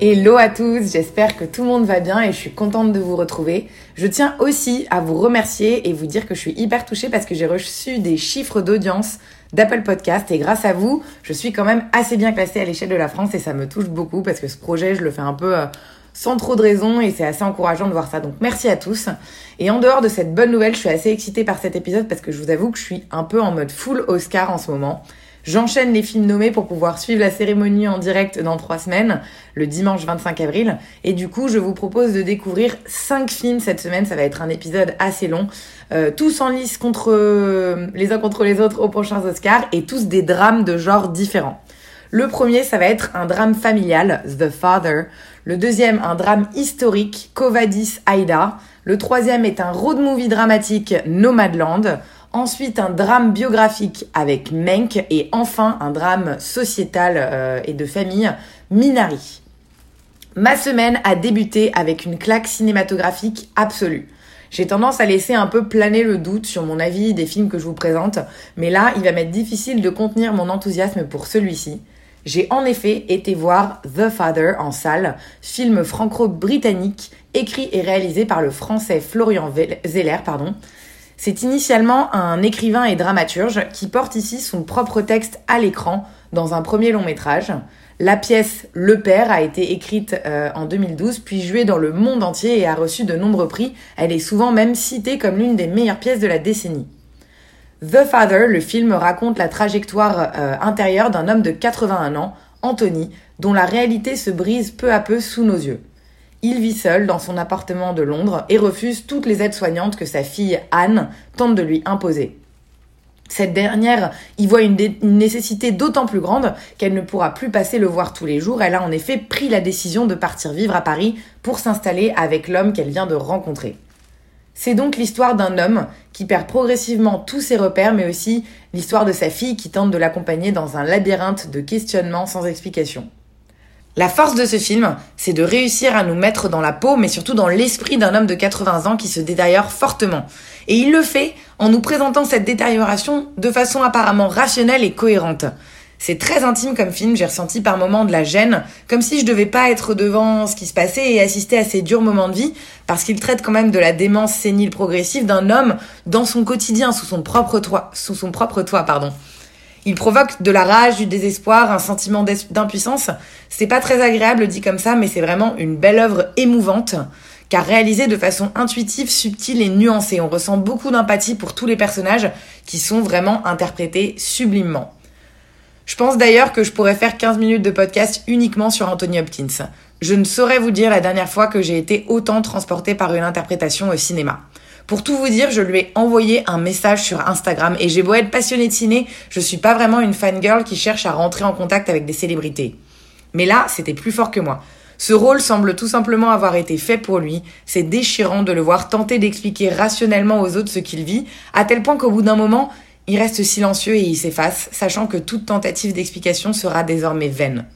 Hello à tous, j'espère que tout le monde va bien et je suis contente de vous retrouver. Je tiens aussi à vous remercier et vous dire que je suis hyper touchée parce que j'ai reçu des chiffres d'audience d'Apple Podcast et grâce à vous, je suis quand même assez bien classée à l'échelle de la France et ça me touche beaucoup parce que ce projet, je le fais un peu euh, sans trop de raison et c'est assez encourageant de voir ça. Donc merci à tous. Et en dehors de cette bonne nouvelle, je suis assez excitée par cet épisode parce que je vous avoue que je suis un peu en mode full Oscar en ce moment. J'enchaîne les films nommés pour pouvoir suivre la cérémonie en direct dans trois semaines, le dimanche 25 avril. Et du coup, je vous propose de découvrir cinq films cette semaine. Ça va être un épisode assez long. Euh, tous en lice contre les uns contre les autres aux prochains Oscars et tous des drames de genres différents. Le premier, ça va être un drame familial, The Father. Le deuxième, un drame historique, Covadis Aida. Le troisième est un road movie dramatique, Nomadland. Ensuite, un drame biographique avec Menk. Et enfin, un drame sociétal euh, et de famille, Minari. Ma semaine a débuté avec une claque cinématographique absolue. J'ai tendance à laisser un peu planer le doute sur mon avis des films que je vous présente, mais là, il va m'être difficile de contenir mon enthousiasme pour celui-ci. J'ai en effet été voir The Father en salle, film franco-britannique écrit et réalisé par le français Florian Zeller, pardon. C'est initialement un écrivain et dramaturge qui porte ici son propre texte à l'écran dans un premier long métrage. La pièce Le Père a été écrite euh, en 2012 puis jouée dans le monde entier et a reçu de nombreux prix. Elle est souvent même citée comme l'une des meilleures pièces de la décennie. The Father, le film raconte la trajectoire euh, intérieure d'un homme de 81 ans, Anthony, dont la réalité se brise peu à peu sous nos yeux. Il vit seul dans son appartement de Londres et refuse toutes les aides soignantes que sa fille Anne tente de lui imposer. Cette dernière y voit une, une nécessité d'autant plus grande qu'elle ne pourra plus passer le voir tous les jours. Elle a en effet pris la décision de partir vivre à Paris pour s'installer avec l'homme qu'elle vient de rencontrer. C'est donc l'histoire d'un homme qui perd progressivement tous ses repères, mais aussi l'histoire de sa fille qui tente de l'accompagner dans un labyrinthe de questionnements sans explication. La force de ce film, c'est de réussir à nous mettre dans la peau, mais surtout dans l'esprit d'un homme de 80 ans qui se détériore fortement. Et il le fait en nous présentant cette détérioration de façon apparemment rationnelle et cohérente. C'est très intime comme film, j'ai ressenti par moments de la gêne, comme si je devais pas être devant ce qui se passait et assister à ces durs moments de vie, parce qu'il traite quand même de la démence sénile progressive d'un homme dans son quotidien, sous son propre toit, sous son propre toit, pardon. Il provoque de la rage, du désespoir, un sentiment d'impuissance. C'est pas très agréable dit comme ça, mais c'est vraiment une belle œuvre émouvante, car réalisée de façon intuitive, subtile et nuancée. On ressent beaucoup d'empathie pour tous les personnages qui sont vraiment interprétés sublimement. Je pense d'ailleurs que je pourrais faire 15 minutes de podcast uniquement sur Anthony Hopkins. Je ne saurais vous dire la dernière fois que j'ai été autant transportée par une interprétation au cinéma. Pour tout vous dire, je lui ai envoyé un message sur Instagram et j'ai beau être passionnée de ciné, je suis pas vraiment une fangirl qui cherche à rentrer en contact avec des célébrités. Mais là, c'était plus fort que moi. Ce rôle semble tout simplement avoir été fait pour lui. C'est déchirant de le voir tenter d'expliquer rationnellement aux autres ce qu'il vit, à tel point qu'au bout d'un moment, il reste silencieux et il s'efface, sachant que toute tentative d'explication sera désormais vaine.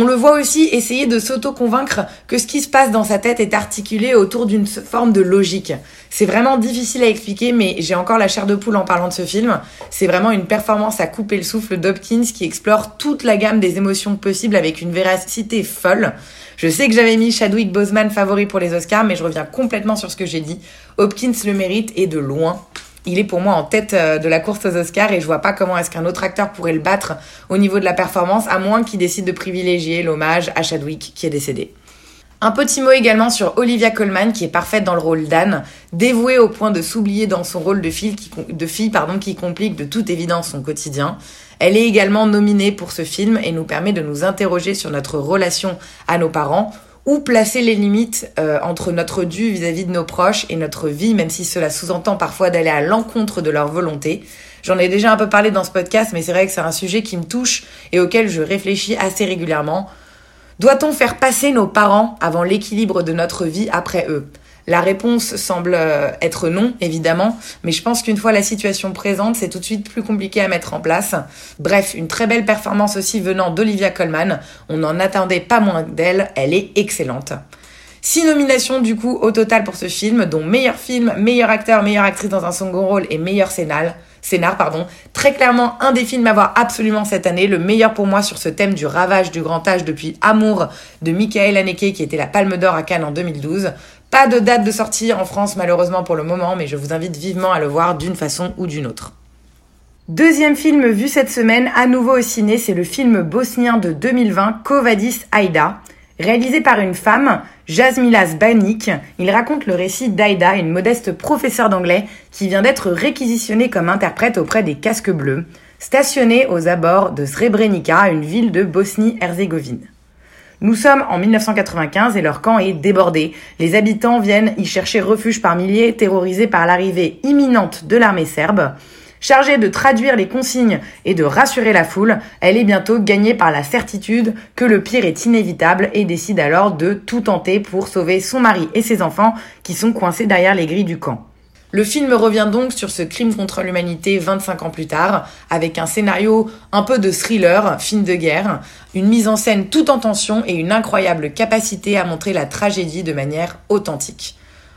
On le voit aussi essayer de s'auto-convaincre que ce qui se passe dans sa tête est articulé autour d'une forme de logique. C'est vraiment difficile à expliquer, mais j'ai encore la chair de poule en parlant de ce film. C'est vraiment une performance à couper le souffle d'Hopkins qui explore toute la gamme des émotions possibles avec une véracité folle. Je sais que j'avais mis Chadwick Boseman favori pour les Oscars, mais je reviens complètement sur ce que j'ai dit. Hopkins le mérite et de loin il est pour moi en tête euh, de la course aux Oscars et je vois pas comment est-ce qu'un autre acteur pourrait le battre au niveau de la performance, à moins qu'il décide de privilégier l'hommage à Chadwick qui est décédé. Un petit mot également sur Olivia Colman qui est parfaite dans le rôle d'Anne, dévouée au point de s'oublier dans son rôle de fille, qui, de qui complique de toute évidence son quotidien. Elle est également nominée pour ce film et nous permet de nous interroger sur notre relation à nos parents, où placer les limites euh, entre notre dû vis-à-vis de nos proches et notre vie, même si cela sous-entend parfois d'aller à l'encontre de leur volonté. J'en ai déjà un peu parlé dans ce podcast, mais c'est vrai que c'est un sujet qui me touche et auquel je réfléchis assez régulièrement. Doit-on faire passer nos parents avant l'équilibre de notre vie après eux? La réponse semble euh, être non, évidemment, mais je pense qu'une fois la situation présente, c'est tout de suite plus compliqué à mettre en place. Bref, une très belle performance aussi venant d'Olivia Colman. On n'en attendait pas moins d'elle, elle est excellente. Six nominations du coup au total pour ce film, dont meilleur film, meilleur acteur, meilleure actrice dans un second rôle et meilleur scénar. Scénar, pardon. Très clairement, un des films à voir absolument cette année, le meilleur pour moi sur ce thème du ravage du grand âge depuis Amour de Michael Haneke qui était la Palme d'Or à Cannes en 2012. Pas de date de sortie en France malheureusement pour le moment, mais je vous invite vivement à le voir d'une façon ou d'une autre. Deuxième film vu cette semaine, à nouveau au ciné, c'est le film bosnien de 2020, Kovadis Aida. Réalisé par une femme, Jasmilas Banik, il raconte le récit d'Aida, une modeste professeure d'anglais qui vient d'être réquisitionnée comme interprète auprès des casques bleus, stationnée aux abords de Srebrenica, une ville de Bosnie-Herzégovine. Nous sommes en 1995 et leur camp est débordé. Les habitants viennent y chercher refuge par milliers, terrorisés par l'arrivée imminente de l'armée serbe. Chargée de traduire les consignes et de rassurer la foule, elle est bientôt gagnée par la certitude que le pire est inévitable et décide alors de tout tenter pour sauver son mari et ses enfants qui sont coincés derrière les grilles du camp. Le film revient donc sur ce crime contre l'humanité 25 ans plus tard, avec un scénario un peu de thriller, film de guerre, une mise en scène tout en tension et une incroyable capacité à montrer la tragédie de manière authentique.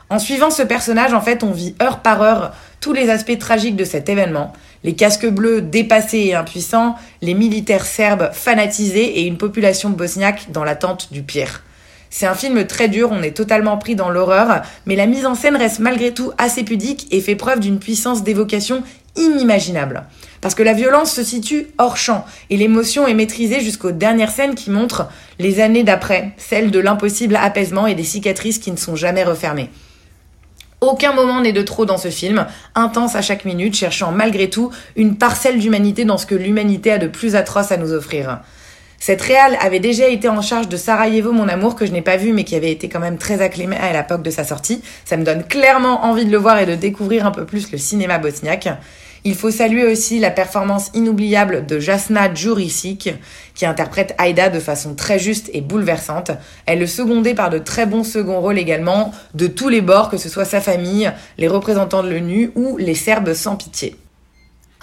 En suivant ce personnage, en fait, on vit heure par heure tous les aspects tragiques de cet événement. Les casques bleus dépassés et impuissants, les militaires serbes fanatisés et une population bosniaque dans l'attente du pire. C'est un film très dur, on est totalement pris dans l'horreur, mais la mise en scène reste malgré tout assez pudique et fait preuve d'une puissance d'évocation inimaginable. Parce que la violence se situe hors champ et l'émotion est maîtrisée jusqu'aux dernières scènes qui montrent les années d'après, celles de l'impossible apaisement et des cicatrices qui ne sont jamais refermées. Aucun moment n'est de trop dans ce film, intense à chaque minute, cherchant malgré tout une parcelle d'humanité dans ce que l'humanité a de plus atroce à nous offrir. Cette réale avait déjà été en charge de Sarajevo, mon amour, que je n'ai pas vu, mais qui avait été quand même très acclamé à l'époque de sa sortie. Ça me donne clairement envie de le voir et de découvrir un peu plus le cinéma bosniaque. Il faut saluer aussi la performance inoubliable de Jasna Djuricic, qui interprète Aïda de façon très juste et bouleversante. Elle est secondée par de très bons seconds rôles également, de tous les bords, que ce soit sa famille, les représentants de l'ONU ou les Serbes sans pitié.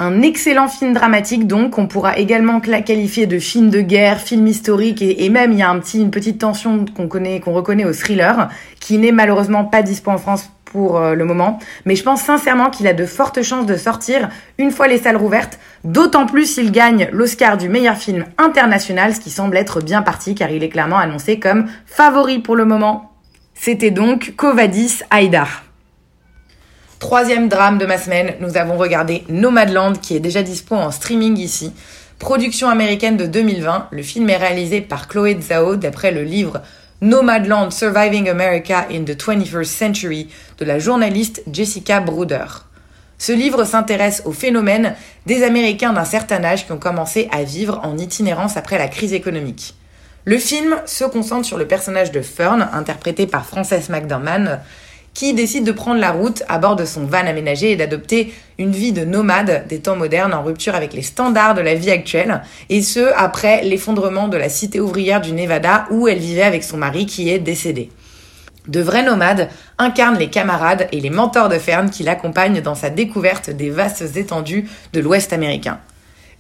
Un excellent film dramatique donc, qu'on pourra également qualifier de film de guerre, film historique et, même il y a un petit, une petite tension qu'on connaît, qu'on reconnaît au thriller, qui n'est malheureusement pas dispo en France pour euh, le moment. Mais je pense sincèrement qu'il a de fortes chances de sortir une fois les salles rouvertes, d'autant plus s'il gagne l'Oscar du meilleur film international, ce qui semble être bien parti car il est clairement annoncé comme favori pour le moment. C'était donc Covadis Haïdar. Troisième drame de ma semaine, nous avons regardé Nomadland qui est déjà dispo en streaming ici. Production américaine de 2020, le film est réalisé par Chloé Zhao d'après le livre Nomadland Surviving America in the 21st Century de la journaliste Jessica Bruder. Ce livre s'intéresse au phénomène des Américains d'un certain âge qui ont commencé à vivre en itinérance après la crise économique. Le film se concentre sur le personnage de Fern, interprété par Frances McDormand, qui décide de prendre la route à bord de son van aménagé et d'adopter une vie de nomade des temps modernes en rupture avec les standards de la vie actuelle, et ce, après l'effondrement de la cité ouvrière du Nevada où elle vivait avec son mari qui est décédé. De vrais nomades incarnent les camarades et les mentors de Fern qui l'accompagnent dans sa découverte des vastes étendues de l'Ouest américain.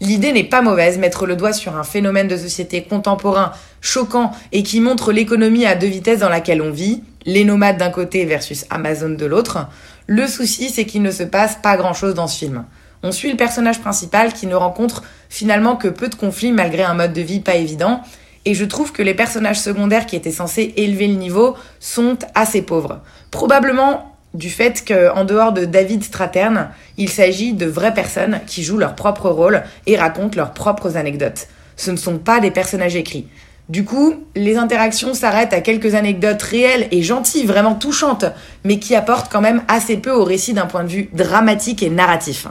L'idée n'est pas mauvaise, mettre le doigt sur un phénomène de société contemporain, choquant et qui montre l'économie à deux vitesses dans laquelle on vit, les nomades d'un côté versus Amazon de l'autre. Le souci, c'est qu'il ne se passe pas grand-chose dans ce film. On suit le personnage principal qui ne rencontre finalement que peu de conflits malgré un mode de vie pas évident. Et je trouve que les personnages secondaires qui étaient censés élever le niveau sont assez pauvres. Probablement du fait qu'en dehors de David Stratern, il s'agit de vraies personnes qui jouent leur propre rôle et racontent leurs propres anecdotes. Ce ne sont pas des personnages écrits. Du coup, les interactions s'arrêtent à quelques anecdotes réelles et gentilles, vraiment touchantes, mais qui apportent quand même assez peu au récit d'un point de vue dramatique et narratif.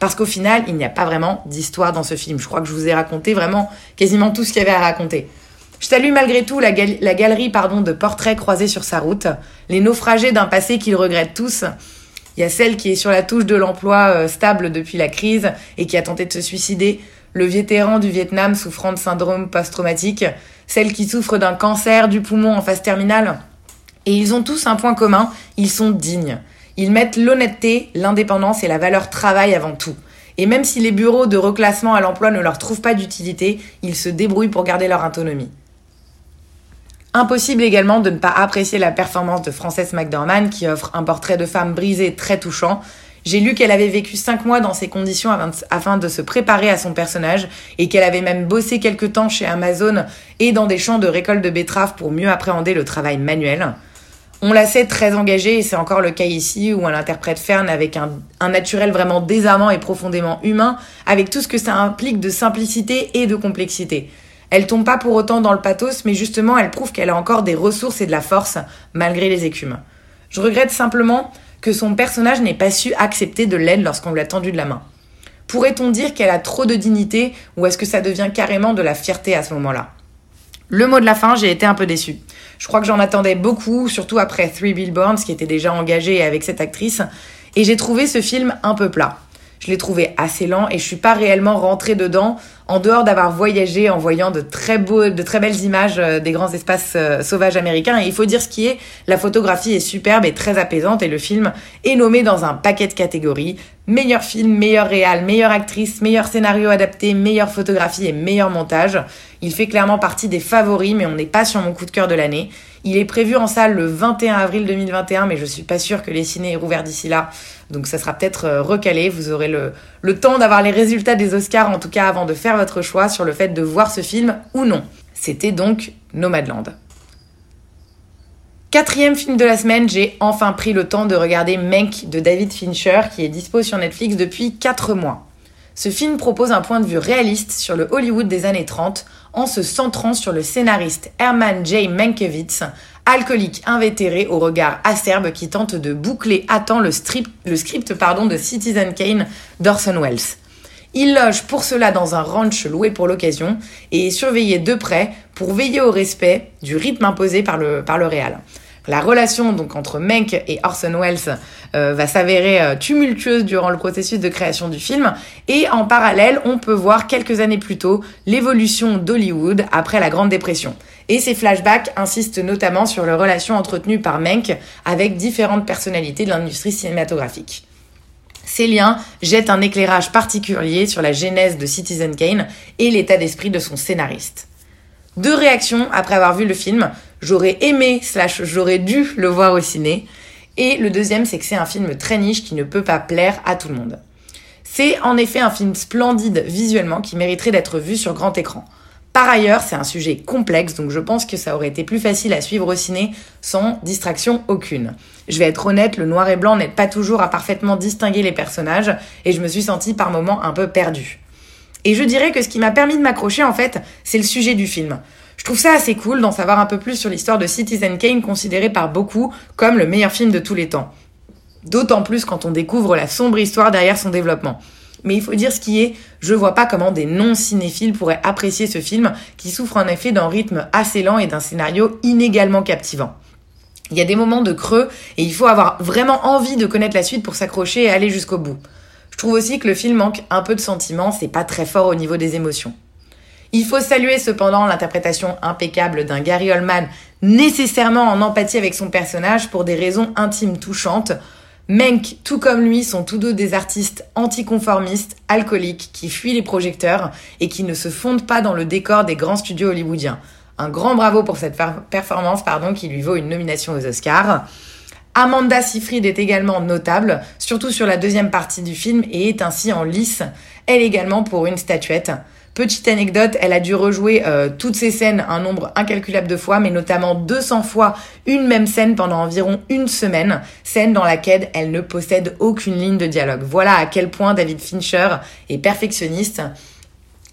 Parce qu'au final, il n'y a pas vraiment d'histoire dans ce film. Je crois que je vous ai raconté vraiment quasiment tout ce qu'il y avait à raconter. Je salue malgré tout la, galerie de portraits croisés sur sa route, les naufragés d'un passé qu'ils regrettent tous. Il y a celle qui est sur la touche de l'emploi euh, stable depuis la crise et qui a tenté de se suicider, le vétéran du Vietnam souffrant de syndrome post-traumatique, celle qui souffre d'un cancer du poumon en phase terminale. Et ils ont tous un point commun, ils sont dignes. Ils mettent l'honnêteté, l'indépendance et la valeur travail avant tout. Et même si les bureaux de reclassement à l'emploi ne leur trouvent pas d'utilité, ils se débrouillent pour garder leur autonomie. Impossible également de ne pas apprécier la performance de Frances McDormand qui offre un portrait de femme brisée très touchant. J'ai lu qu'elle avait vécu cinq mois dans ces conditions afin de se préparer à son personnage et qu'elle avait même bossé quelque temps chez Amazon et dans des champs de récolte de betteraves pour mieux appréhender le travail manuel. On la sait très engagée et c'est encore le cas ici où elle interprète Fern avec un, naturel vraiment désarmant et profondément humain, avec tout ce que ça implique de simplicité et de complexité. Elle tombe pas pour autant dans le pathos, mais justement elle prouve qu'elle a encore des ressources et de la force malgré les écumes. Je regrette simplement que son personnage n'ait pas su accepter de l'aide lorsqu'on lui a tendu de la main. Pourrait-on dire qu'elle a trop de dignité ou est-ce que ça devient carrément de la fierté à ce moment-là? Le mot de la fin, j'ai été un peu déçue. Je crois que j'en attendais beaucoup, surtout après Three Billboards, qui était déjà engagé avec cette actrice, et j'ai trouvé ce film un peu plat. Je l'ai trouvé assez lent et je suis pas réellement rentrée dedans en dehors d'avoir voyagé en voyant de très beaux, de très belles images euh, des grands espaces euh, sauvages américains. Et il faut dire ce qui est, la photographie est superbe et très apaisante et le film est nommé dans un paquet de catégories. Meilleur film, meilleur réal, meilleure actrice, meilleur scénario adapté, meilleure photographie et meilleur montage. Il fait clairement partie des favoris, mais on n'est pas sur mon coup de cœur de l'année. Il est prévu en salle le 21 avril 2021, mais je suis pas sûre que les ciné aient rouvert d'ici là. Donc ça sera peut-être euh, recalé. Vous aurez le, le temps d'avoir les résultats des Oscars, en tout cas avant de faire votre choix sur le fait de voir ce film ou non. C'était donc Nomadland. Quatrième film de la semaine, j'ai enfin pris le temps de regarder Mank de David Fincher qui est dispo sur Netflix depuis 4 mois. Ce film propose un point de vue réaliste sur le Hollywood des années 30 en se centrant sur le scénariste Herman J. Mankiewicz, alcoolique invétéré au regard acerbe qui tente de boucler à temps le, script de Citizen Kane d'Orson Welles. Il loge pour cela dans un ranch loué pour l'occasion et est surveillé de près pour veiller au respect du rythme imposé par le, par le réal. La relation donc entre Menck et Orson Welles euh, va s'avérer euh, tumultueuse durant le processus de création du film et en parallèle, on peut voir quelques années plus tôt l'évolution d'Hollywood après la Grande Dépression. Et ces flashbacks insistent notamment sur les relations entretenues par Menck avec différentes personnalités de l'industrie cinématographique. Ces liens jettent un éclairage particulier sur la genèse de Citizen Kane et l'état d'esprit de son scénariste. Deux réactions après avoir vu le film. J'aurais aimé, slash j'aurais dû le voir au ciné. Et le deuxième, c'est que c'est un film très niche qui ne peut pas plaire à tout le monde. C'est en effet un film splendide visuellement qui mériterait d'être vu sur grand écran. Par ailleurs, c'est un sujet complexe, donc je pense que ça aurait été plus facile à suivre au ciné sans distraction aucune. Je vais être honnête, le noir et blanc n'aide pas toujours à parfaitement distinguer les personnages, et je me suis sentie par moments un peu perdue. Et je dirais que ce qui m'a permis de m'accrocher, en fait, c'est le sujet du film. Je trouve ça assez cool d'en savoir un peu plus sur l'histoire de Citizen Kane, considéré par beaucoup comme le meilleur film de tous les temps. D'autant plus quand on découvre la sombre histoire derrière son développement. Mais il faut dire ce qui est, je vois pas comment des non-cinéphiles pourraient apprécier ce film qui souffre en effet d'un rythme assez lent et d'un scénario inégalement captivant. Il y a des moments de creux et il faut avoir vraiment envie de connaître la suite pour s'accrocher et aller jusqu'au bout. Je trouve aussi que le film manque un peu de sentiments, c'est pas très fort au niveau des émotions. Il faut saluer cependant l'interprétation impeccable d'un Gary Oldman, nécessairement en empathie avec son personnage pour des raisons intimes touchantes. Menk, tout comme lui, sont tous deux des artistes anticonformistes, alcooliques, qui fuient les projecteurs et qui ne se fondent pas dans le décor des grands studios hollywoodiens. Un grand bravo pour cette performance, pardon, qui lui vaut une nomination aux Oscars. Amanda Seyfried est également notable, surtout sur la deuxième partie du film, et est ainsi en lice, elle également pour une statuette. Petite anecdote, elle a dû rejouer euh, toutes ces scènes un nombre incalculable de fois, mais notamment 200 fois une même scène pendant environ une semaine, scène dans laquelle elle ne possède aucune ligne de dialogue. Voilà à quel point David Fincher est perfectionniste.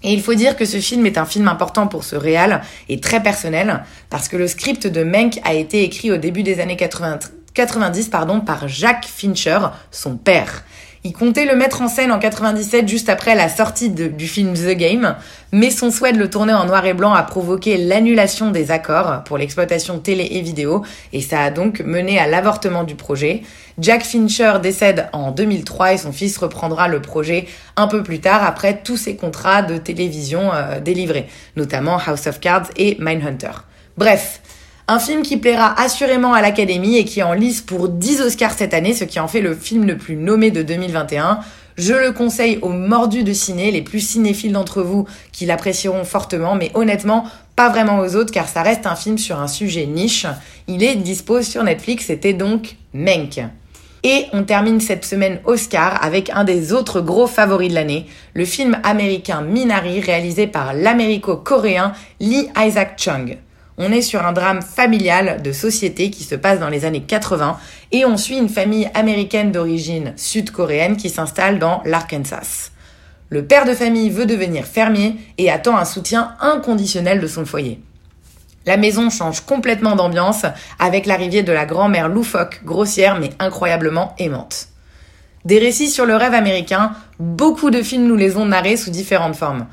Et il faut dire que ce film est un film important pour ce réal et très personnel, parce que le script de Menk a été écrit au début des années 80, 90 pardon, par Jacques Fincher, son père. Il comptait le mettre en scène en 97 juste après la sortie du film The Game, mais son souhait de le tourner en noir et blanc a provoqué l'annulation des accords pour l'exploitation télé et vidéo, et ça a donc mené à l'avortement du projet. Jack Fincher décède en 2003 et son fils reprendra le projet un peu plus tard après tous ses contrats de télévision euh, délivrés, notamment House of Cards et Mindhunter. Bref, un film qui plaira assurément à l'Académie et qui en lice pour 10 Oscars cette année, ce qui en fait le film le plus nommé de 2021. Je le conseille aux mordus de ciné, les plus cinéphiles d'entre vous qui l'apprécieront fortement, mais honnêtement, pas vraiment aux autres car ça reste un film sur un sujet niche. Il est dispo sur Netflix, c'était donc Menk. Et on termine cette semaine Oscar avec un des autres gros favoris de l'année, le film américain Minari réalisé par l'américo-coréen Lee Isaac Chung. On est sur un drame familial de société qui se passe dans les années 80 et on suit une famille américaine d'origine sud-coréenne qui s'installe dans l'Arkansas. Le père de famille veut devenir fermier et attend un soutien inconditionnel de son foyer. La maison change complètement d'ambiance avec l'arrivée de la grand-mère loufoque, grossière mais incroyablement aimante. Des récits sur le rêve américain, beaucoup de films nous les ont narrés sous différentes formes.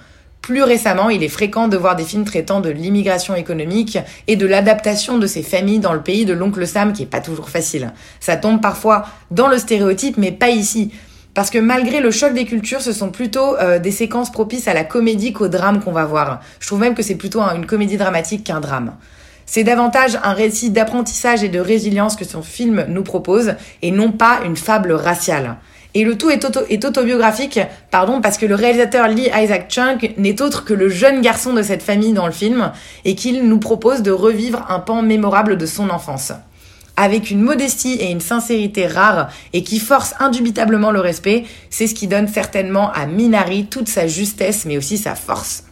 Plus récemment, il est fréquent de voir des films traitant de l'immigration économique et de l'adaptation de ces familles dans le pays de l'oncle Sam qui est pas toujours facile. Ça tombe parfois dans le stéréotype mais pas ici. Parce que malgré le choc des cultures, ce sont plutôt euh, des séquences propices à la comédie qu'au drame qu'on va voir. Je trouve même que c'est plutôt une comédie dramatique qu'un drame. C'est davantage un récit d'apprentissage et de résilience que son film nous propose, et non pas une fable raciale. Et le tout est, autobiographique, pardon, parce que le réalisateur Lee Isaac Chung n'est autre que le jeune garçon de cette famille dans le film, et qu'il nous propose de revivre un pan mémorable de son enfance. Avec une modestie et une sincérité rares et qui force indubitablement le respect, c'est ce qui donne certainement à Minari toute sa justesse mais aussi sa force.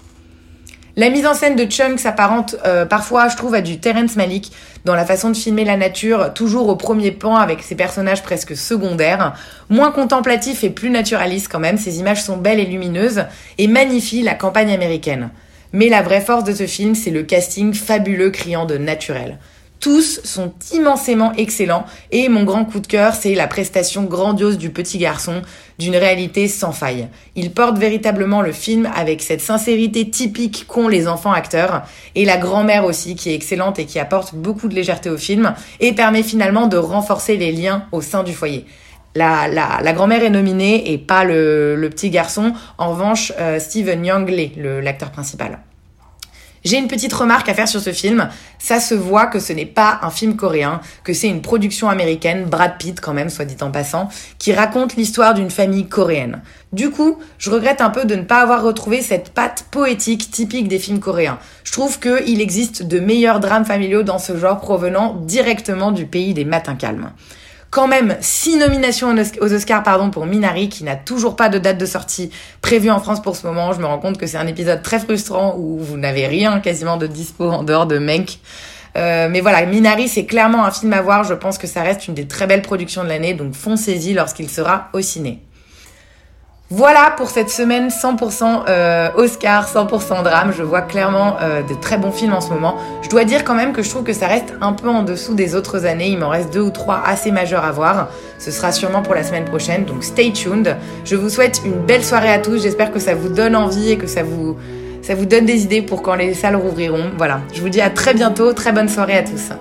La mise en scène de Chung s'apparente euh, parfois, je trouve, à du Terrence Malick dans la façon de filmer la nature, toujours au premier plan avec ses personnages presque secondaires. Moins contemplatif et plus naturaliste quand même, ces images sont belles et lumineuses et magnifient la campagne américaine. Mais la vraie force de ce film, c'est le casting fabuleux criant de naturel. Tous sont immensément excellents et mon grand coup de cœur, c'est la prestation grandiose du petit garçon d'une réalité sans faille. Il porte véritablement le film avec cette sincérité typique qu'ont les enfants acteurs et la grand-mère aussi qui est excellente et qui apporte beaucoup de légèreté au film et permet finalement de renforcer les liens au sein du foyer. La, la, grand-mère est nominée et pas le, petit garçon. En revanche, euh, Steven Young l'est, l'acteur principal. J'ai une petite remarque à faire sur ce film. Ça se voit que ce n'est pas un film coréen, que c'est une production américaine, Brad Pitt quand même, soit dit en passant, qui raconte l'histoire d'une famille coréenne. Du coup, je regrette un peu de ne pas avoir retrouvé cette patte poétique typique des films coréens. Je trouve qu'il existe de meilleurs drames familiaux dans ce genre provenant directement du pays des matins calmes quand même six nominations aux Oscars pardon, pour Minari, qui n'a toujours pas de date de sortie prévue en France pour ce moment. Je me rends compte que c'est un épisode très frustrant où vous n'avez rien quasiment de dispo en dehors de Menk. Euh, mais voilà, Minari, c'est clairement un film à voir. Je pense que ça reste une des très belles productions de l'année, donc foncez-y lorsqu'il sera au ciné. Voilà pour cette semaine 100% euh, Oscar, 100% drame. Je vois clairement euh, de très bons films en ce moment. Je dois dire quand même que je trouve que ça reste un peu en dessous des autres années. Il m'en reste deux ou trois assez majeurs à voir. Ce sera sûrement pour la semaine prochaine, donc stay tuned. Je vous souhaite une belle soirée à tous. J'espère que ça vous donne envie et que ça vous, ça vous donne des idées pour quand les salles rouvriront. Voilà, je vous dis à très bientôt. Très bonne soirée à tous.